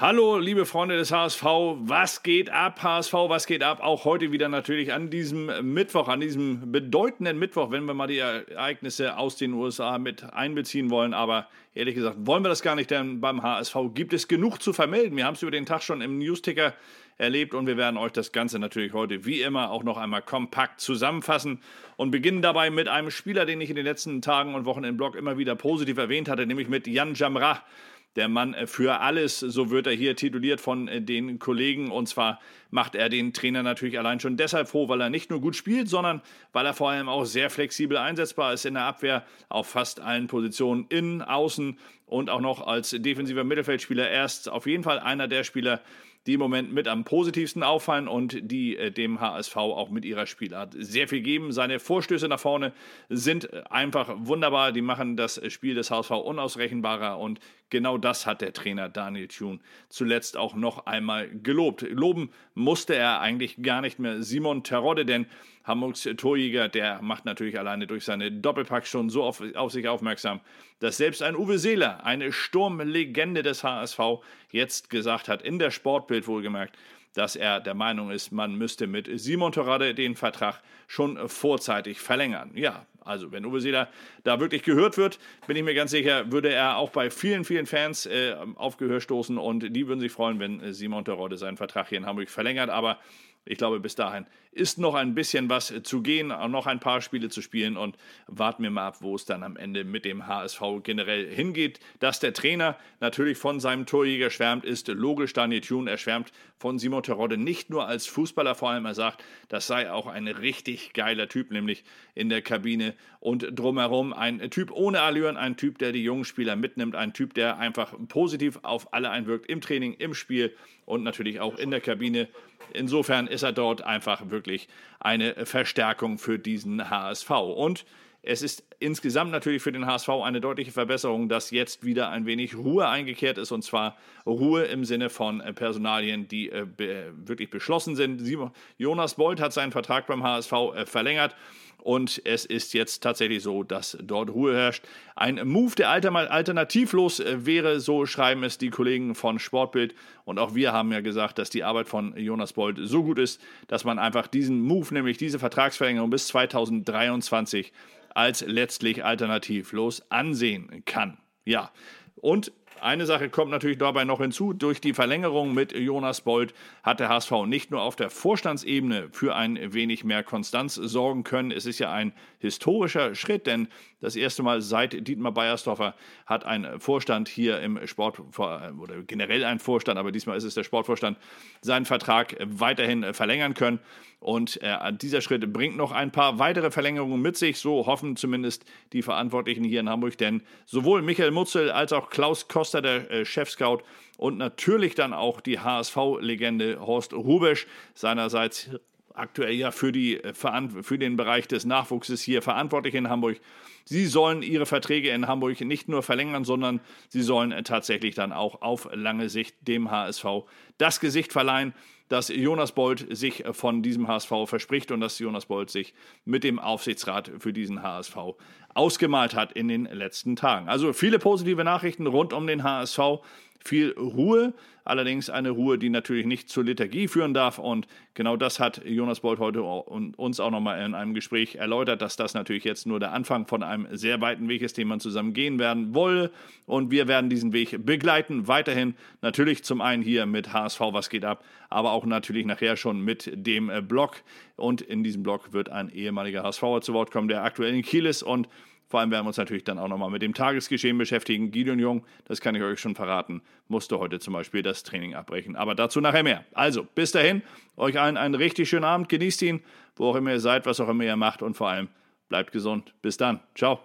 Hallo, liebe Freunde des HSV, was geht ab, HSV, was geht ab? Auch heute wieder natürlich an diesem Mittwoch, an diesem bedeutenden Mittwoch, wenn wir mal die Ereignisse aus den USA mit einbeziehen wollen. Aber ehrlich gesagt, wollen wir das gar nicht, denn beim HSV gibt es genug zu vermelden. Wir haben es über den Tag schon im Newsticker erlebt und wir werden euch das Ganze natürlich heute wie immer auch noch einmal kompakt zusammenfassen und beginnen dabei mit einem Spieler, den ich in den letzten Tagen und Wochen im Blog immer wieder positiv erwähnt hatte, nämlich mit Jan Jamrah der Mann äh, für alles, so wird er hier tituliert von äh, den Kollegen. Und zwar macht er den Trainer natürlich allein schon deshalb froh, weil er nicht nur gut spielt, sondern weil er vor allem auch sehr flexibel einsetzbar ist in der Abwehr auf fast allen Positionen, innen, außen und auch noch als defensiver Mittelfeldspieler. Er ist auf jeden Fall einer der Spieler, die im Moment mit am positivsten auffallen und die äh, dem HSV auch mit ihrer Spielart sehr viel geben. Seine Vorstöße nach vorne sind einfach wunderbar. Die machen das Spiel des HSV unausrechenbarer und genau das hat der Trainer Daniel Thune zuletzt auch noch einmal gelobt. Loben musste er eigentlich gar nicht mehr Simon Terodde, denn Hamburgs Torjäger, der macht natürlich alleine durch seine Doppelpack schon so auf, auf sich aufmerksam, dass selbst ein Uwe Seeler, eine Sturmlegende des HSV, jetzt gesagt hat, in der Sportbild wohlgemerkt, dass er der Meinung ist, man müsste mit Simon Torrade den Vertrag schon vorzeitig verlängern. Ja, also wenn Uwe Seeler da wirklich gehört wird, bin ich mir ganz sicher, würde er auch bei vielen, vielen Fans äh, auf Gehör stoßen und die würden sich freuen, wenn Simon Torrade seinen Vertrag hier in Hamburg verlängert. Aber ich glaube, bis dahin ist noch ein bisschen was zu gehen, noch ein paar Spiele zu spielen und warten wir mal ab, wo es dann am Ende mit dem HSV generell hingeht. Dass der Trainer natürlich von seinem Torjäger schwärmt, ist logisch. Daniel Thune, er schwärmt von Simon Terodde nicht nur als Fußballer, vor allem er sagt, das sei auch ein richtig geiler Typ, nämlich in der Kabine und drumherum. Ein Typ ohne Allüren, ein Typ, der die jungen Spieler mitnimmt, ein Typ, der einfach positiv auf alle einwirkt, im Training, im Spiel und natürlich auch in der Kabine. Insofern ist er dort einfach wirklich eine Verstärkung für diesen HSV. Und es ist insgesamt natürlich für den HSV eine deutliche Verbesserung, dass jetzt wieder ein wenig Ruhe eingekehrt ist und zwar Ruhe im Sinne von Personalien, die äh, wirklich beschlossen sind. Jonas Bolt hat seinen Vertrag beim HSV äh, verlängert und es ist jetzt tatsächlich so, dass dort Ruhe herrscht. Ein Move, der alternativlos äh, wäre, so schreiben es die Kollegen von Sportbild. Und auch wir haben ja gesagt, dass die Arbeit von Jonas Bold so gut ist, dass man einfach diesen Move, nämlich diese Vertragsverlängerung bis 2023, als letztlich alternativlos ansehen kann. Ja, und eine Sache kommt natürlich dabei noch hinzu. Durch die Verlängerung mit Jonas Bold hat der HSV nicht nur auf der Vorstandsebene für ein wenig mehr Konstanz sorgen können. Es ist ja ein historischer Schritt, denn das erste Mal seit Dietmar Beiersdorfer hat ein Vorstand hier im Sport oder generell ein Vorstand, aber diesmal ist es der Sportvorstand, seinen Vertrag weiterhin verlängern können. Und äh, dieser Schritt bringt noch ein paar weitere Verlängerungen mit sich. So hoffen zumindest die Verantwortlichen hier in Hamburg. Denn sowohl Michael Mutzel als auch Klaus Koster, der äh, Chefscout, und natürlich dann auch die HSV-Legende Horst Rubesch, seinerseits aktuell ja für, die, äh, für den Bereich des Nachwuchses hier verantwortlich in Hamburg. Sie sollen ihre Verträge in Hamburg nicht nur verlängern, sondern sie sollen äh, tatsächlich dann auch auf lange Sicht dem HSV das Gesicht verleihen, das Jonas Bold sich äh, von diesem HSV verspricht und das Jonas Bold sich mit dem Aufsichtsrat für diesen HSV ausgemalt hat in den letzten Tagen. Also viele positive Nachrichten rund um den HSV viel Ruhe, allerdings eine Ruhe, die natürlich nicht zur Liturgie führen darf. Und genau das hat Jonas Bolt heute uns auch nochmal in einem Gespräch erläutert, dass das natürlich jetzt nur der Anfang von einem sehr weiten Weg ist, den man zusammen gehen werden wolle. Und wir werden diesen Weg begleiten, weiterhin natürlich zum einen hier mit HSV, was geht ab, aber auch natürlich nachher schon mit dem Blog. Und in diesem Blog wird ein ehemaliger HSVer zu Wort kommen, der aktuell in Kiel ist und vor allem werden wir uns natürlich dann auch nochmal mit dem Tagesgeschehen beschäftigen. Gideon Jung, das kann ich euch schon verraten, musste heute zum Beispiel das Training abbrechen. Aber dazu nachher mehr. Also, bis dahin, euch allen einen richtig schönen Abend. Genießt ihn, wo auch immer ihr seid, was auch immer ihr macht und vor allem bleibt gesund. Bis dann. Ciao.